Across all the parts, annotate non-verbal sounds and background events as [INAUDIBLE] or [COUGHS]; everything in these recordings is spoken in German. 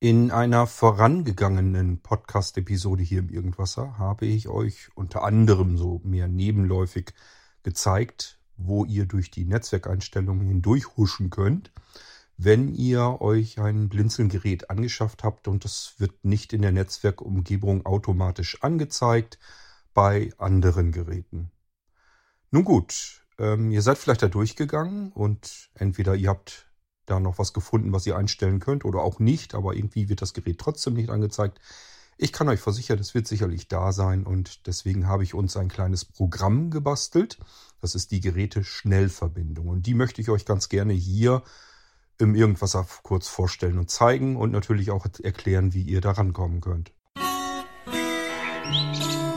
In einer vorangegangenen Podcast-Episode hier im Irgendwasser habe ich euch unter anderem so mehr nebenläufig gezeigt, wo ihr durch die Netzwerkeinstellungen hindurchhuschen könnt, wenn ihr euch ein Blinzelgerät angeschafft habt und das wird nicht in der Netzwerkumgebung automatisch angezeigt bei anderen Geräten. Nun gut, ähm, ihr seid vielleicht da durchgegangen und entweder ihr habt da noch was gefunden, was ihr einstellen könnt oder auch nicht, aber irgendwie wird das Gerät trotzdem nicht angezeigt. Ich kann euch versichern, es wird sicherlich da sein und deswegen habe ich uns ein kleines Programm gebastelt. Das ist die Geräte-Schnellverbindung und die möchte ich euch ganz gerne hier im Irgendwas kurz vorstellen und zeigen und natürlich auch erklären, wie ihr da rankommen könnt. Musik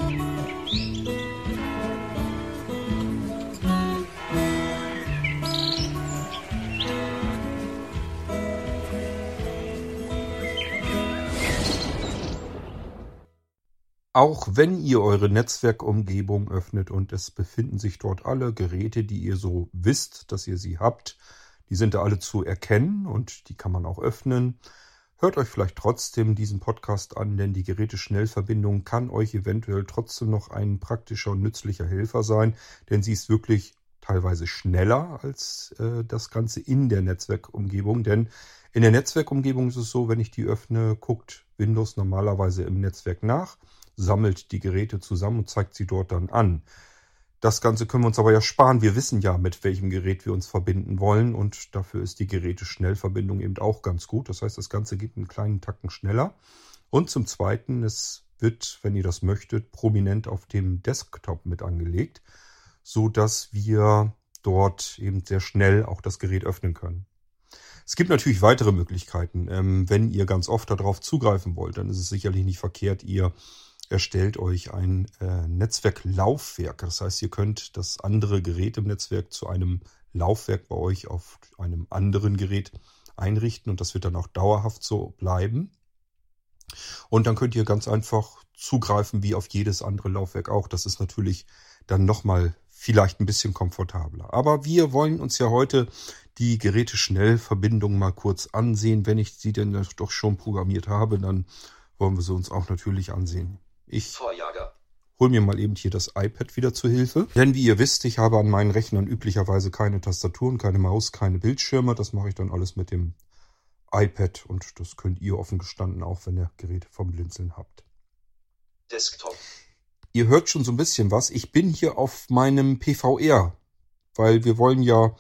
Auch wenn ihr eure Netzwerkumgebung öffnet und es befinden sich dort alle Geräte, die ihr so wisst, dass ihr sie habt, die sind da alle zu erkennen und die kann man auch öffnen. Hört euch vielleicht trotzdem diesen Podcast an, denn die Geräteschnellverbindung kann euch eventuell trotzdem noch ein praktischer und nützlicher Helfer sein, denn sie ist wirklich teilweise schneller als äh, das Ganze in der Netzwerkumgebung. Denn in der Netzwerkumgebung ist es so, wenn ich die öffne, guckt Windows normalerweise im Netzwerk nach sammelt die Geräte zusammen und zeigt sie dort dann an. Das Ganze können wir uns aber ja sparen. Wir wissen ja, mit welchem Gerät wir uns verbinden wollen und dafür ist die Geräteschnellverbindung eben auch ganz gut. Das heißt, das Ganze geht einen kleinen Tacken schneller. Und zum Zweiten, es wird, wenn ihr das möchtet, prominent auf dem Desktop mit angelegt, so dass wir dort eben sehr schnell auch das Gerät öffnen können. Es gibt natürlich weitere Möglichkeiten. Ähm, wenn ihr ganz oft darauf zugreifen wollt, dann ist es sicherlich nicht verkehrt, ihr erstellt euch ein äh, Netzwerklaufwerk. Das heißt, ihr könnt das andere Gerät im Netzwerk zu einem Laufwerk bei euch auf einem anderen Gerät einrichten und das wird dann auch dauerhaft so bleiben. Und dann könnt ihr ganz einfach zugreifen wie auf jedes andere Laufwerk auch. Das ist natürlich dann nochmal vielleicht ein bisschen komfortabler. Aber wir wollen uns ja heute die Geräteschnellverbindung mal kurz ansehen. Wenn ich sie denn doch schon programmiert habe, dann wollen wir sie uns auch natürlich ansehen. Ich Vorjager. hol mir mal eben hier das iPad wieder zu Hilfe. Denn wie ihr wisst, ich habe an meinen Rechnern üblicherweise keine Tastaturen, keine Maus, keine Bildschirme. Das mache ich dann alles mit dem iPad und das könnt ihr offen gestanden auch, wenn ihr Geräte vom Blinzeln habt. Desktop. Ihr hört schon so ein bisschen was. Ich bin hier auf meinem PVR, weil wir wollen ja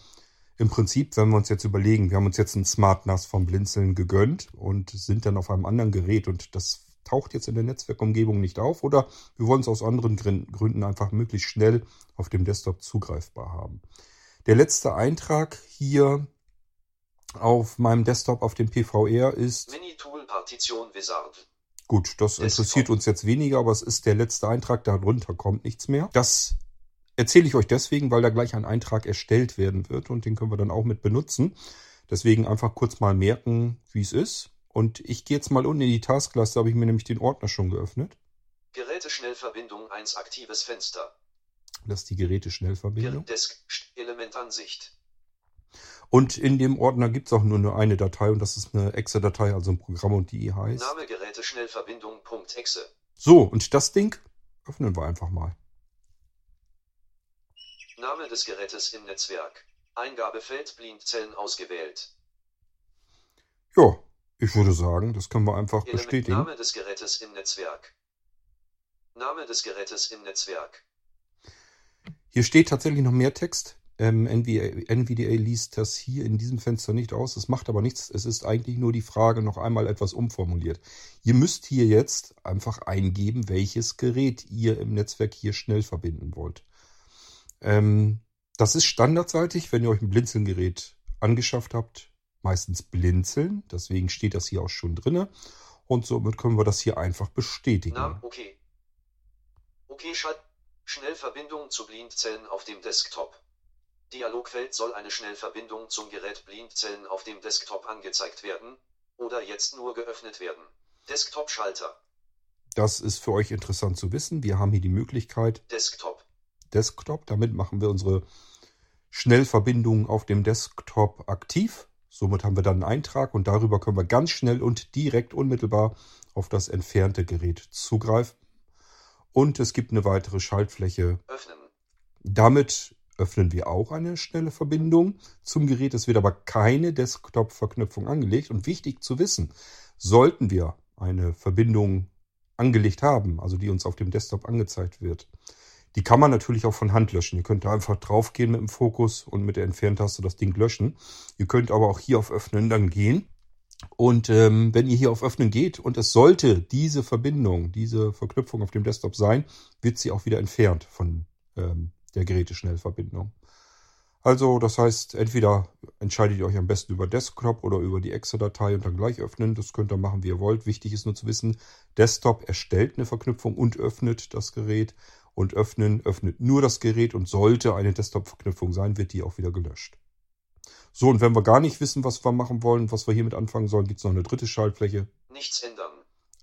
im Prinzip, wenn wir uns jetzt überlegen, wir haben uns jetzt ein Smart NAS vom Blinzeln gegönnt und sind dann auf einem anderen Gerät und das taucht jetzt in der Netzwerkumgebung nicht auf oder wir wollen es aus anderen Gründen einfach möglichst schnell auf dem Desktop zugreifbar haben. Der letzte Eintrag hier auf meinem Desktop auf dem PVR ist Minitool Partition Wizard. Gut, das interessiert uns jetzt weniger, aber es ist der letzte Eintrag, darunter kommt nichts mehr. Das erzähle ich euch deswegen, weil da gleich ein Eintrag erstellt werden wird und den können wir dann auch mit benutzen. Deswegen einfach kurz mal merken, wie es ist. Und ich gehe jetzt mal unten in die Taskleiste, habe ich mir nämlich den Ordner schon geöffnet. Geräteschnellverbindung 1 aktives Fenster. Das ist die Geräteschnellverbindung. Desk Elementansicht. Und in dem Ordner gibt es auch nur eine, eine Datei und das ist eine Exe-Datei, also ein Programm und die heißt. Name Geräteschnellverbindung.exe. So, und das Ding öffnen wir einfach mal. Name des Gerätes im Netzwerk. Eingabefeld Blindzellen ausgewählt. Ja, ich würde sagen, das können wir einfach bestätigen. Name des Gerätes im Netzwerk. Name des Gerätes im Netzwerk. Hier steht tatsächlich noch mehr Text. Ähm, NVDA, NVDA liest das hier in diesem Fenster nicht aus. Das macht aber nichts. Es ist eigentlich nur die Frage noch einmal etwas umformuliert. Ihr müsst hier jetzt einfach eingeben, welches Gerät ihr im Netzwerk hier schnell verbinden wollt. Ähm, das ist standardseitig, wenn ihr euch ein Blinzelgerät angeschafft habt, meistens blinzeln. Deswegen steht das hier auch schon drin. Und somit können wir das hier einfach bestätigen. Na, okay. Okay, Schalt. Schnellverbindung zu Blindzellen auf dem Desktop. Dialogfeld soll eine Schnellverbindung zum Gerät Blindzellen auf dem Desktop angezeigt werden oder jetzt nur geöffnet werden. Desktop-Schalter. Das ist für euch interessant zu wissen. Wir haben hier die Möglichkeit. Desktop. Desktop. Damit machen wir unsere Schnellverbindung auf dem Desktop aktiv. Somit haben wir dann einen Eintrag und darüber können wir ganz schnell und direkt unmittelbar auf das entfernte Gerät zugreifen. Und es gibt eine weitere Schaltfläche. Öffnen. Damit öffnen wir auch eine schnelle Verbindung zum Gerät. Es wird aber keine Desktop-Verknüpfung angelegt. Und wichtig zu wissen, sollten wir eine Verbindung angelegt haben, also die uns auf dem Desktop angezeigt wird, die kann man natürlich auch von Hand löschen. Ihr könnt da einfach draufgehen mit dem Fokus und mit der Entferntaste das Ding löschen. Ihr könnt aber auch hier auf Öffnen dann gehen. Und ähm, wenn ihr hier auf Öffnen geht und es sollte diese Verbindung, diese Verknüpfung auf dem Desktop sein, wird sie auch wieder entfernt von ähm, der Geräteschnellverbindung. Also das heißt, entweder entscheidet ihr euch am besten über Desktop oder über die Exe-Datei und dann gleich öffnen. Das könnt ihr machen, wie ihr wollt. Wichtig ist nur zu wissen, Desktop erstellt eine Verknüpfung und öffnet das Gerät. Und öffnen öffnet nur das Gerät und sollte eine Desktop-Verknüpfung sein, wird die auch wieder gelöscht. So, und wenn wir gar nicht wissen, was wir machen wollen, was wir hiermit anfangen sollen, gibt es noch eine dritte Schaltfläche. Nichts ändern.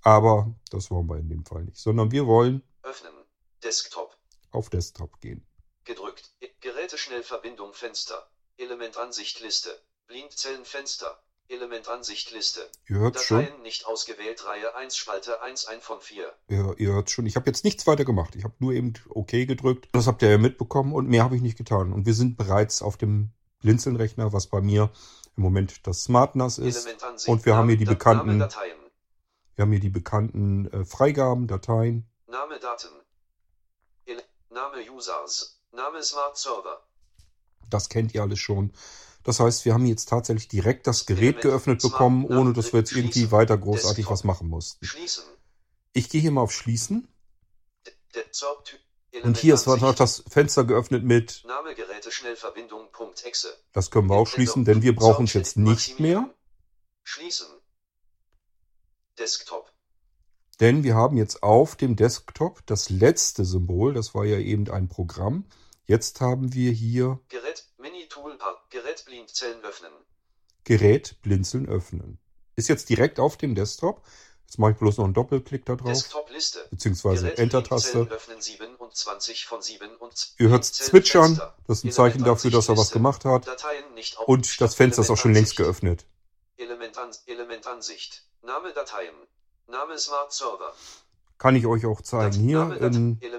Aber das wollen wir in dem Fall nicht, sondern wir wollen Öffnen. Desktop. auf Desktop gehen. Gedrückt. Geräteschnellverbindung Fenster. Elementansicht Liste. Blindzellenfenster. Elementansicht Liste. Ihr hört schon, Dateien nicht ausgewählt. Reihe 1 Spalte 1 ein von 4. ihr, ihr hört schon, ich habe jetzt nichts weiter gemacht. Ich habe nur eben OK gedrückt. Das habt ihr ja mitbekommen und mehr habe ich nicht getan. Und wir sind bereits auf dem Blinzeln-Rechner, was bei mir im Moment das SmartNAS ist. Und wir haben hier die Name- bekannten- Name. Wir haben hier die bekannten äh, Freigaben, Dateien. Name Daten. Name Users. Name Smart Server. Das kennt ihr alles schon. Das heißt, wir haben jetzt tatsächlich direkt das Gerät geöffnet bekommen, ohne dass wir jetzt irgendwie weiter großartig was machen mussten. Ich gehe hier mal auf Schließen. Und hier ist noch das Fenster geöffnet mit, das können wir auch schließen, denn wir brauchen es jetzt nicht mehr. Schließen. Desktop. Denn wir haben jetzt auf dem Desktop das letzte Symbol, das war ja eben ein Programm. Jetzt haben wir hier Gerät, Gerät Blindzellen öffnen. Gerät blinzeln öffnen. Ist jetzt direkt auf dem Desktop. Jetzt mache ich bloß noch einen Doppelklick da drauf, Desktop-Liste. beziehungsweise Enter-Taste. Blindzellen öffnen 27 von 7 und Ihr hört zwitschern, das ist ein Zeichen dafür, dass er was gemacht hat. Und das Fenster ist auch schon längst geöffnet. Elementan Elementansicht. Name Dateien. Name Smart Server. Kann ich euch auch zeigen. Hier, in, äh,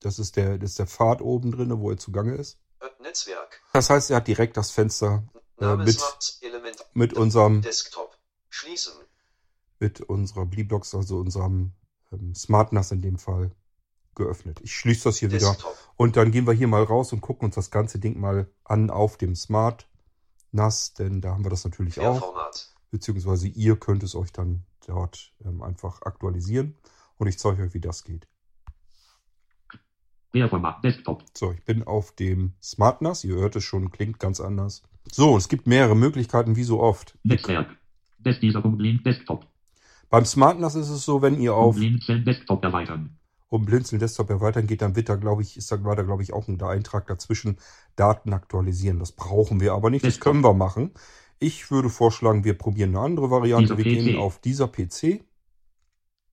das, ist der, das ist der Pfad oben drin, wo er zugange ist. Netzwerk. Das heißt, er hat direkt das Fenster äh, mit, Smart mit unserem Desktop. Schließen. mit unserer Bleebox, also unserem ähm, SmartNAS in dem Fall, geöffnet. Ich schließe das hier wieder. Desktop. Und dann gehen wir hier mal raus und gucken uns das ganze Ding mal an auf dem SmartNAS, denn da haben wir das natürlich auch. Beziehungsweise ihr könnt es euch dann dort ähm, einfach aktualisieren. Und ich zeige euch, wie das geht. Querformat Desktop. So, ich bin auf dem SmartNAS. Ihr hört es schon, klingt ganz anders. So, es gibt mehrere Möglichkeiten, wie so oft. Netzwerk. Des dieser Blink Desktop. Beim SmartNAS ist es so, wenn ihr auf Blinzeln Desktop erweitern. um Blinzeln Desktop erweitern geht, dann wird da, glaube ich, ist da, da, glaube ich, auch ein Eintrag dazwischen, Daten aktualisieren. Das brauchen wir aber nicht, das Desktop. können wir machen. Ich würde vorschlagen, wir probieren eine andere Variante. Dieser Wir gehen PC. auf dieser PC.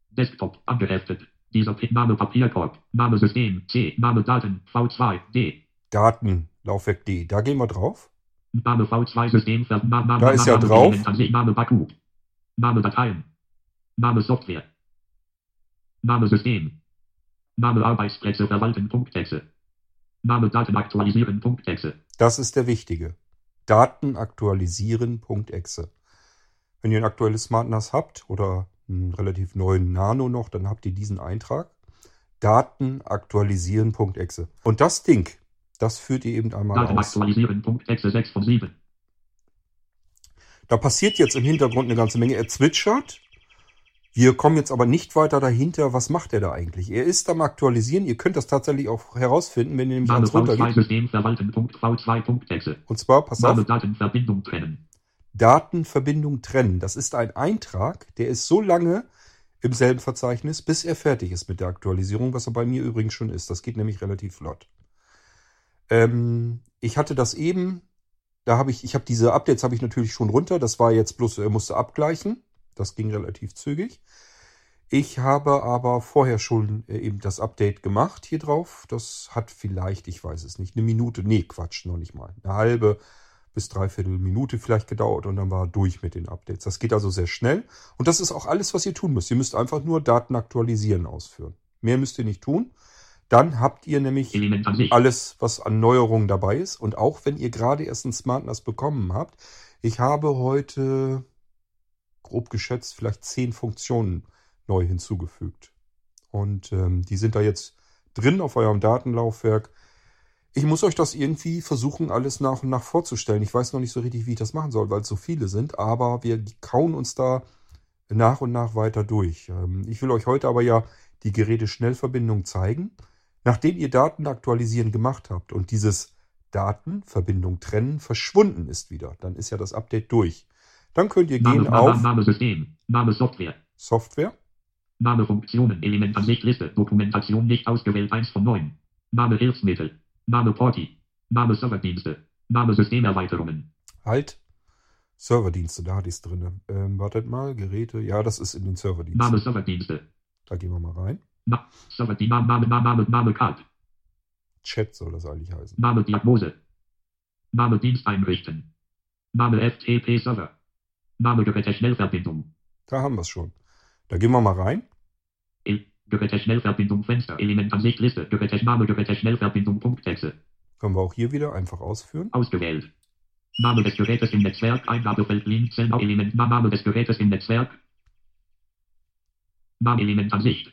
Desktop angeheftet. Dieser P Name Papierkorb. Name System. C. Name Daten. V2. D. Daten, Laufwerk D. Da gehen wir drauf. Name V2 System. Da ist ja drauf. Name Baku. Name Dateien. Name Software. Name System. Name Arbeitsplätze verwalten. Punkt Exe. Name Daten aktualisieren. Punkt Exe. Das ist der wichtige. Daten aktualisieren.exe. Wenn ihr ein aktuelles SmartNAS habt oder einen relativ neuen Nano noch, dann habt ihr diesen Eintrag. Daten aktualisieren.exe. Und das Ding, das führt ihr eben einmal Daten aus. aktualisieren. Punkt Exe 6 von 7. Da passiert jetzt im Hintergrund eine ganze Menge. Er zwitschert. Wir kommen jetzt aber nicht weiter dahinter. Was macht er da eigentlich? Er ist am Aktualisieren. Ihr könnt das tatsächlich auch herausfinden, wenn ihr nämlich Name ans runtergeht. V2 System verwalten. Punkt V2. Punkt Exe. Und zwar, pass auf, Datenverbindung trennen. Datenverbindung trennen. Das ist ein Eintrag, der ist so lange im selben Verzeichnis, bis er fertig ist mit der Aktualisierung, was er bei mir übrigens schon ist. Das geht nämlich relativ flott. Ähm, ich hatte das eben, da habe ich, ich habe diese Updates habe ich natürlich schon runter. Das war jetzt bloß, er musste abgleichen. Das ging relativ zügig. Ich habe aber vorher schon äh, eben das Update gemacht hier drauf. Das hat vielleicht, ich weiß es nicht, eine Minute, nee, Quatsch, noch nicht mal. Eine halbe, bis dreiviertel Minute vielleicht gedauert und dann war durch mit den Updates. Das geht also sehr schnell und das ist auch alles, was ihr tun müsst. Ihr müsst einfach nur Daten aktualisieren ausführen. Mehr müsst ihr nicht tun. Dann habt ihr nämlich alles, was an Neuerungen dabei ist. Und auch wenn ihr gerade erst ein SmartNAS bekommen habt, ich habe heute grob geschätzt vielleicht zehn Funktionen neu hinzugefügt. Und ähm, die sind da jetzt drin auf eurem Datenlaufwerk. Ich muss euch das irgendwie versuchen, alles nach und nach vorzustellen. Ich weiß noch nicht so richtig, wie ich das machen soll, weil es so viele sind, aber wir kauen uns da nach und nach weiter durch. Ähm, Ich will euch heute aber ja die Geräte-Schnellverbindung zeigen. Nachdem ihr Daten aktualisieren gemacht habt und dieses Datenverbindung trennen verschwunden ist wieder, dann ist ja das Update durch. Dann könnt ihr Name, gehen Name, auf Name System. Name Software. Software. Name Funktionen. Element an sich Liste. Dokumentation nicht ausgewählt 1 von 9. Name Hilfsmittel. Name Porti. Name Serverdienste. Name Systemerweiterungen. Halt. Serverdienste, da hatte ich es drin. Ähm, wartet mal, Geräte. Ja, das ist in den Serverdiensten. Name Serverdienste. Da gehen wir mal rein. Na, Serverdienst. Name, Name, Name, Name, Name Card. Chat soll das eigentlich heißen. Name Diagnose. Name Dienst einrichten. Name FTP Server. Name Geräte Schnellverbindung. Da haben wir es schon. Da gehen wir mal rein. El Geräte Schnellverbindung Fenster. Element an sich Liste. Geräte Name Geräte Schnellverbindung Punktexe. Können wir auch hier wieder einfach ausführen. Ausgewählt. Name des Gerätes im Netzwerk. Eingabefeld Linzen. Element. Name des Gerätes im Netzwerk. Name Element an sich.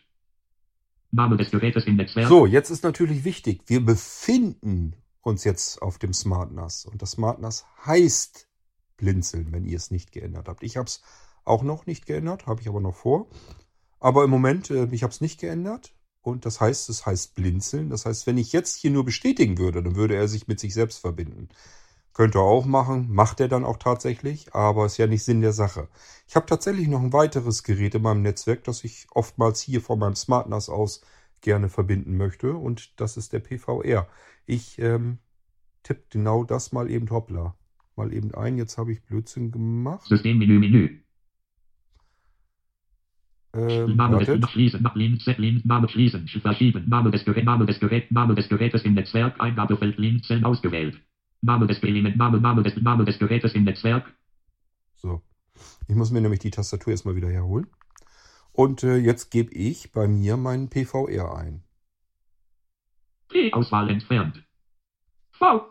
Name des Gerätes im Netzwerk. So, jetzt ist natürlich wichtig, wir befinden uns jetzt auf dem SmartNAS. Und das SmartNAS heißt Blinzeln, wenn ihr es nicht geändert habt. Ich habe es auch noch nicht geändert, habe ich aber noch vor. Aber im Moment, äh, ich habe es nicht geändert. Und das heißt, es heißt Blinzeln. Das heißt, wenn ich jetzt hier nur bestätigen würde, dann würde er sich mit sich selbst verbinden. Könnte er auch machen, macht er dann auch tatsächlich, aber ist ja nicht Sinn der Sache. Ich habe tatsächlich noch ein weiteres Gerät in meinem Netzwerk, das ich oftmals hier von meinem SmartNAS aus gerne verbinden möchte und das ist der PVR. Ich ähm, tippe genau das mal eben hoppla. Mal eben ein, jetzt habe ich Blödsinn gemacht. Systemmenü Menü. Ähm, Name des wartet. Schließen, Lin, Set, Lin, Name schließen, verschieben, Name des Geräts, Name des Geräts, Name des Gerätes im Netzwerk, Eingabefeld Linzen ausgewählt. Name des Element, Name, Name des, Name des Gerätes im Netzwerk, So. Ich muss mir nämlich die Tastatur erstmal wieder herholen. Und äh, jetzt gebe ich bei mir meinen PVR ein. P, Auswahl entfernt. V.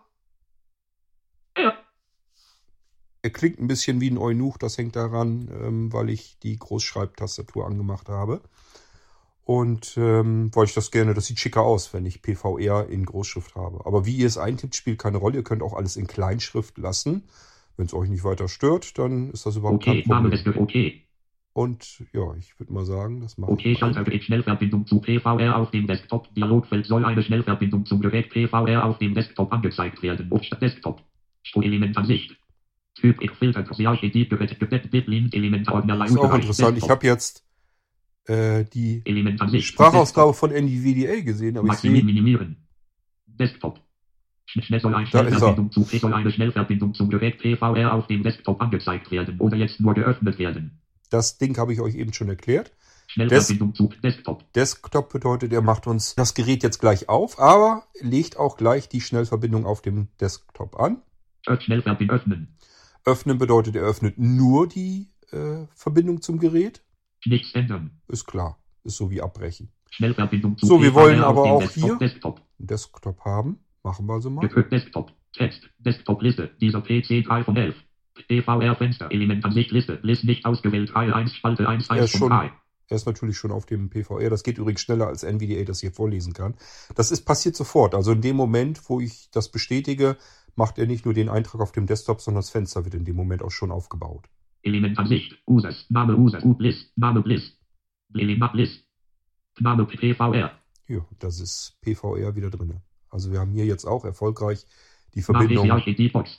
R. Er klingt ein bisschen wie ein Eunuch, das hängt daran, ähm, weil ich die Großschreibtastatur angemacht habe. Und ähm, weil ich das gerne, das sieht schicker aus, wenn ich PVR in Großschrift habe. Aber wie ihr es eintippt, spielt keine Rolle. Ihr könnt auch alles in Kleinschrift lassen. Wenn es euch nicht weiter stört, dann ist das überhaupt Okay, kein Name Problem. Geräts, okay. Und ja, ich würde mal sagen, das mache Okay, ich mal. Schaltergerät Schnellverbindung zu PVR auf dem Desktop. Dialogfeld soll eine Schnellverbindung zum Gerät PVR auf dem Desktop angezeigt werden. Auf Desktop. Strohelement Ansicht. Typ Filter Das ist auch interessant. Ich habe jetzt äh, die. Sprachausgabe von NVDA gesehen, aber ich sehe, minimieren. Desktop. Da ist er. Schnellverbindung zu soll eine Schnellverbindung zum Gerät PVR auf dem Desktop angezeigt werden oder jetzt nur geöffnet werden. das Ding habe ich euch eben schon erklärt. Schnellverbindung zu Desktop. Desktop bedeutet, er macht uns das Gerät jetzt gleich auf, aber legt auch gleich die Schnellverbindung auf dem Desktop an. Schnellverbindung öffnen. Öffnen bedeutet, er öffnet nur die äh, Verbindung zum Gerät. Nichts ändern. Ist klar. Ist so wie abbrechen. Schnellverbindung zu So, wir wollen aber auch Desktop. hier- Desktop. Einen Desktop haben. Machen wir also mal. Desktop. Text. Desktop-Liste. Dieser PC 3 von 11. PVR-Fenster. Element an sich Liste. List nicht ausgewählt. Reihe 1. Spalte 1. Ja, 1 schon. Von 3. Er ist natürlich schon auf dem PVR. Das geht übrigens schneller als NVDA das hier vorlesen kann. Das ist passiert sofort. Also in dem Moment, wo ich das bestätige, macht er nicht nur den Eintrag auf dem Desktop, sondern das Fenster wird in dem Moment auch schon aufgebaut. Element Ansicht. Users. Name User. U Bliss. Name Bliss. Element Bliss. Name PVR. Ja, das ist PVR wieder drin. Also wir haben hier jetzt auch erfolgreich die Verbindung.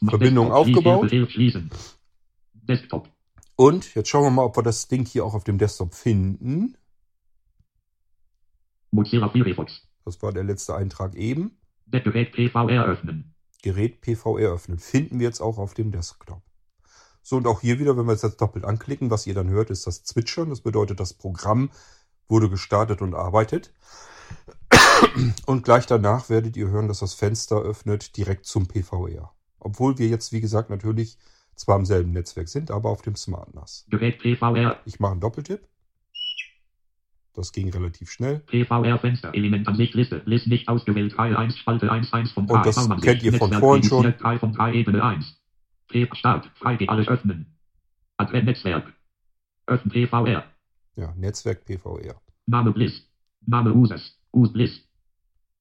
Verbindung aufgebaut. Desktop. Und jetzt schauen wir mal, ob wir das Ding hier auch auf dem Desktop finden. Mozilla Firefox. Das war der letzte Eintrag eben. Das Gerät PVR öffnen. Gerät PVR öffnen. Finden wir jetzt auch auf dem Desktop. So, und auch hier wieder, wenn wir jetzt das doppelt anklicken, was ihr dann hört, ist das Zwitschern. Das bedeutet, das Programm wurde gestartet und arbeitet. Und gleich danach werdet ihr hören, dass das Fenster öffnet direkt zum PVR. Obwohl wir jetzt, wie gesagt, natürlich zwar im selben Netzwerk sind, aber auf dem Smart NAS. Gerät PVR. Ich mache einen Doppeltipp. Das ging relativ schnell. PVR-Fenster. Elementansicht Liste. List nicht ausgewählt. Teil 1, Spalte 1, 1 von 3. Und das kennt ihr von Netzwerk vorhin schon. editiert, 3 von 3, Ebene 1. P Start. Freigeben. Alles öffnen. Advent Netzwerk. Öffnen PVR. Ja, Netzwerk PVR. Name Bliss. Name Users. Us Bliss.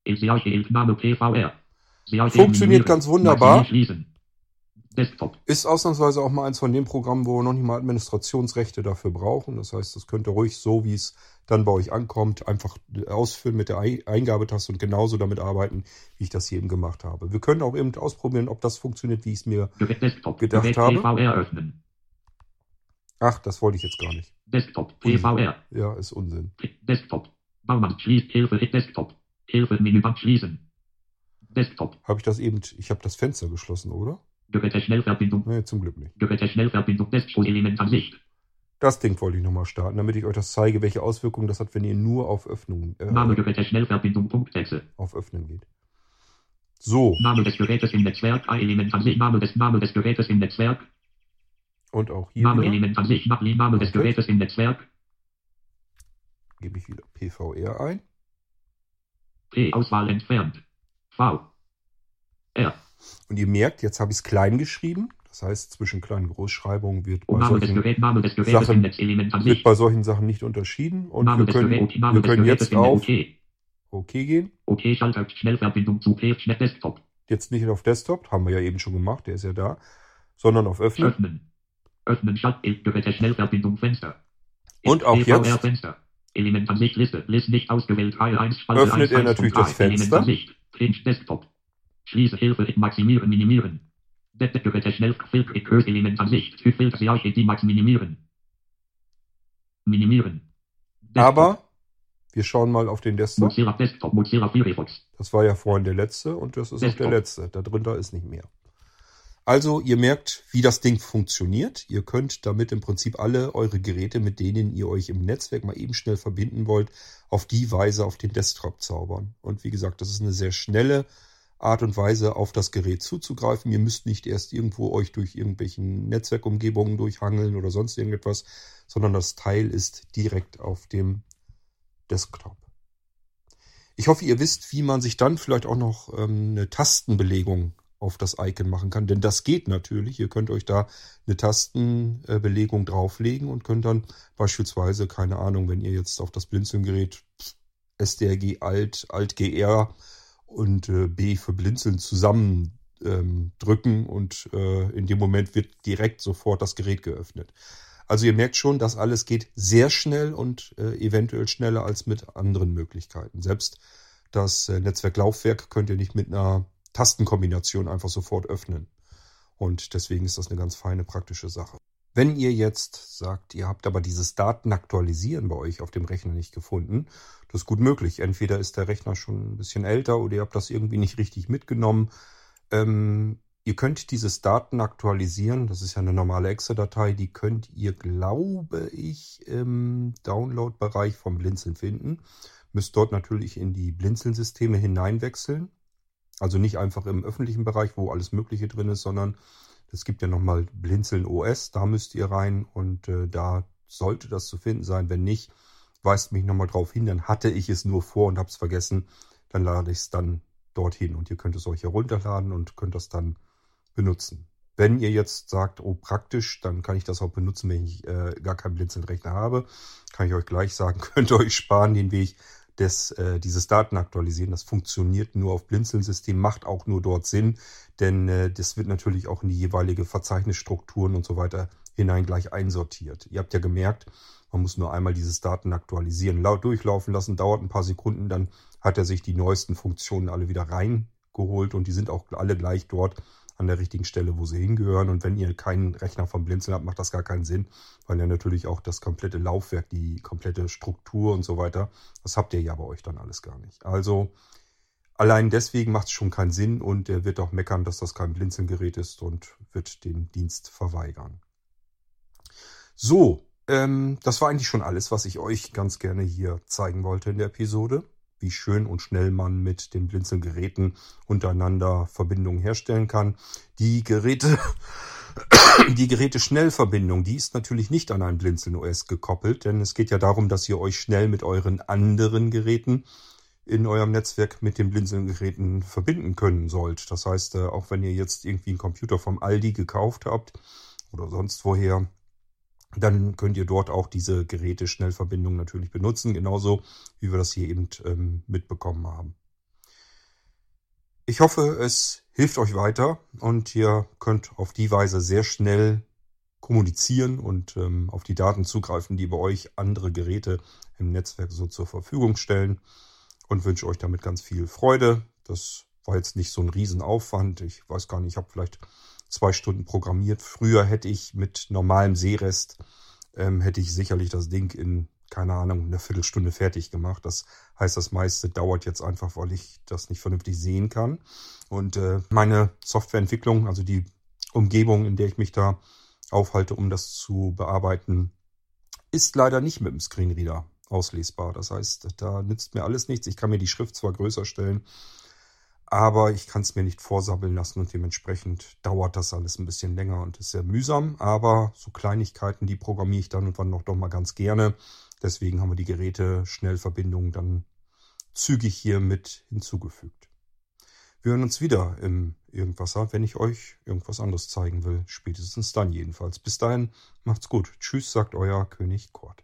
Name PVR. Funktioniert ganz wunderbar. Schließen. Desktop. Ist ausnahmsweise auch mal eins von den Programmen, wo wir noch nicht mal Administrationsrechte dafür brauchen. Das heißt, das könnt ihr ruhig so, wie es dann bei euch ankommt, einfach ausfüllen mit der Ei- Eingabetaste und genauso damit arbeiten, wie ich das hier eben gemacht habe. Wir können auch eben ausprobieren, ob das funktioniert, wie ich es mir. Desktop. Gedacht habe. PVR öffnen. Ach, das wollte ich jetzt gar nicht. Desktop. PVR. Ja, ist Unsinn. Desktop. Baumann schließt Hilfe Desktop. Hilfe Menüband schließen. Desktop. Habe ich das eben. Ich habe das Fenster geschlossen, oder? Geräte Schnellverbindung. Nee, zum Glück nicht. Geräte Schnellverbindung. Desktop Elementansicht. Das Ding wollte ich nochmal starten, damit ich euch das zeige, welche Auswirkungen das hat, wenn ihr nur auf Öffnung, Name äh, Geräte Schnellverbindung. Punktexe. auf Öffnen geht. So, Name des Gerätes im Netzwerk. Elementansicht. Name des Name des Gerätes im Netzwerk. und auch hier Name wieder, Elementansicht. Name Name des Okay. Gerätes im Netzwerk. gebe ich wieder PVR ein. P. Auswahl entfernt. V. R. Und ihr merkt, jetzt habe ich es klein geschrieben. Das heißt, zwischen kleinen Großschreibungen wird bei, solchen, Gerätes Sachen wird bei solchen Sachen nicht unterschieden. Und Name wir können, Geräts. Name wir können jetzt auf OK. OK gehen. OK Schalter. Schnellverbindung zu P. Schnell Desktop. Jetzt nicht auf Desktop, haben wir ja eben schon gemacht, der ist ja da, sondern auf Öffnen. Öffnen. Öffnen Schalt. Geräte Schnellverbindung Fenster. Und auch jetzt Fenster. Elementansicht Liste. List nicht ausgewählt. Teil 1. Spalte Öffnet 1, er 1 natürlich das 3. Fenster. Elementansicht. Print Desktop. Schließe Hilfe. Maximieren. Minimieren. Geräte schnell. Filter. Curse Elementansicht. Filter. CI. Die Max minimieren. Minimieren. Desktop. Aber wir schauen mal auf den Desktop. Mozilla Desktop. Mozilla Firefox. Das war ja vorhin der letzte und das ist auch der Desktop. letzte. Da drunter ist nicht mehr. Also ihr merkt, wie das Ding funktioniert. Ihr könnt damit im Prinzip alle eure Geräte, mit denen ihr euch im Netzwerk mal eben schnell verbinden wollt, auf die Weise auf den Desktop zaubern. Und wie gesagt, das ist eine sehr schnelle Art und Weise, auf das Gerät zuzugreifen. Ihr müsst nicht erst irgendwo euch durch irgendwelchen Netzwerkumgebungen durchhangeln oder sonst irgendetwas, sondern das Teil ist direkt auf dem Desktop. Ich hoffe, ihr wisst, wie man sich dann vielleicht auch noch ähm, eine Tastenbelegung auf das Icon machen kann, denn das geht natürlich. Ihr könnt euch da eine Tastenbelegung drauflegen und könnt dann beispielsweise, keine Ahnung, wenn ihr jetzt auf das Blinzelgerät SDRG Alt, Alt GR und äh, B für Blinzeln zusammen ähm, und äh, in dem Moment wird direkt sofort das Gerät geöffnet. Also ihr merkt schon, das alles geht sehr schnell und äh, eventuell schneller als mit anderen Möglichkeiten. Selbst das äh, Netzwerklaufwerk könnt ihr nicht mit einer Tastenkombination einfach sofort öffnen. Und deswegen ist das eine ganz feine praktische Sache. Wenn ihr jetzt sagt, ihr habt aber dieses Datenaktualisieren bei euch auf dem Rechner nicht gefunden, das ist gut möglich. Entweder ist der Rechner schon ein bisschen älter oder ihr habt das irgendwie nicht richtig mitgenommen. Ähm, ihr könnt dieses Daten aktualisieren. Das ist ja eine normale Exe-Datei. Die könnt ihr, glaube ich, im Download-Bereich vom Blinzeln finden. Müsst dort natürlich in die Blinzeln-Systeme hineinwechseln. Also nicht einfach im öffentlichen Bereich, wo alles Mögliche drin ist, sondern es gibt ja nochmal Blinzeln OS. Da müsst ihr rein und äh, da sollte das zu finden sein. Wenn nicht, weist mich nochmal drauf hin. Dann hatte ich es nur vor und habe es vergessen. Dann lade ich es dann dorthin und ihr könnt es euch herunterladen und könnt das dann benutzen. Wenn ihr jetzt sagt, oh praktisch, dann kann ich das auch benutzen, wenn ich äh, gar keinen Blinzeln-Rechner habe, kann ich euch gleich sagen, [LAUGHS] könnt ihr euch sparen den Weg des, äh, dieses Daten aktualisieren. Das funktioniert nur auf Blinzeln-System, macht auch nur dort Sinn, denn äh, das wird natürlich auch in die jeweilige Verzeichnisstrukturen und so weiter hinein gleich einsortiert. Ihr habt ja gemerkt, man muss nur einmal dieses Daten aktualisieren, laut durchlaufen lassen, dauert ein paar Sekunden, dann hat er sich die neuesten Funktionen alle wieder reingeholt und die sind auch alle gleich dort an der richtigen Stelle, wo sie hingehören. Und wenn ihr keinen Rechner vom Blinzeln habt, macht das gar keinen Sinn, weil ja natürlich auch das komplette Laufwerk, die komplette Struktur und so weiter, das habt ihr ja bei euch dann alles gar nicht. Also allein deswegen macht es schon keinen Sinn und er wird auch meckern, dass das kein Blinzelgerät ist und wird den Dienst verweigern. So, ähm, das war eigentlich schon alles, was ich euch ganz gerne hier zeigen wollte in der Episode. Wie schön und schnell man mit den Blinzelgeräten untereinander Verbindungen herstellen kann. Die Geräte, [COUGHS] die Geräte-Schnellverbindung, die ist natürlich nicht an ein Blinzeln OS gekoppelt, denn es geht ja darum, dass ihr euch schnell mit euren anderen Geräten in eurem Netzwerk mit den Blinzeln-Geräten verbinden können sollt. Das heißt, äh, auch wenn ihr jetzt irgendwie einen Computer vom Aldi gekauft habt oder sonst woher, dann könnt ihr dort auch diese Geräte-Schnellverbindung natürlich benutzen, genauso wie wir das hier eben ähm, mitbekommen haben. Ich hoffe, es hilft euch weiter und ihr könnt auf die Weise sehr schnell kommunizieren und ähm, auf die Daten zugreifen, die bei euch andere Geräte im Netzwerk so zur Verfügung stellen und wünsche euch damit ganz viel Freude. Das war jetzt nicht so ein Riesenaufwand. Ich weiß gar nicht, ich habe vielleicht zwei Stunden programmiert. Früher hätte ich mit normalem Seerest, ähm, hätte ich sicherlich das Ding in, keine Ahnung, eine Viertelstunde fertig gemacht. Das heißt, das meiste dauert jetzt einfach, weil ich das nicht vernünftig sehen kann. Und äh, meine Softwareentwicklung, also die Umgebung, in der ich mich da aufhalte, um das zu bearbeiten, ist leider nicht mit dem Screenreader auslesbar. Das heißt, da nützt mir alles nichts. Ich kann mir die Schrift zwar größer stellen, aber ich kann es mir nicht vorsabbeln lassen und dementsprechend dauert das alles ein bisschen länger und ist sehr mühsam. Aber so Kleinigkeiten, die programmiere ich dann und wann noch doch mal ganz gerne. Deswegen haben wir die Geräte Schnellverbindungen dann zügig hier mit hinzugefügt. Wir hören uns wieder im Irgendwasser, wenn ich euch irgendwas anderes zeigen will. Spätestens dann jedenfalls. Bis dahin, macht's gut. Tschüss, sagt euer König Kurt.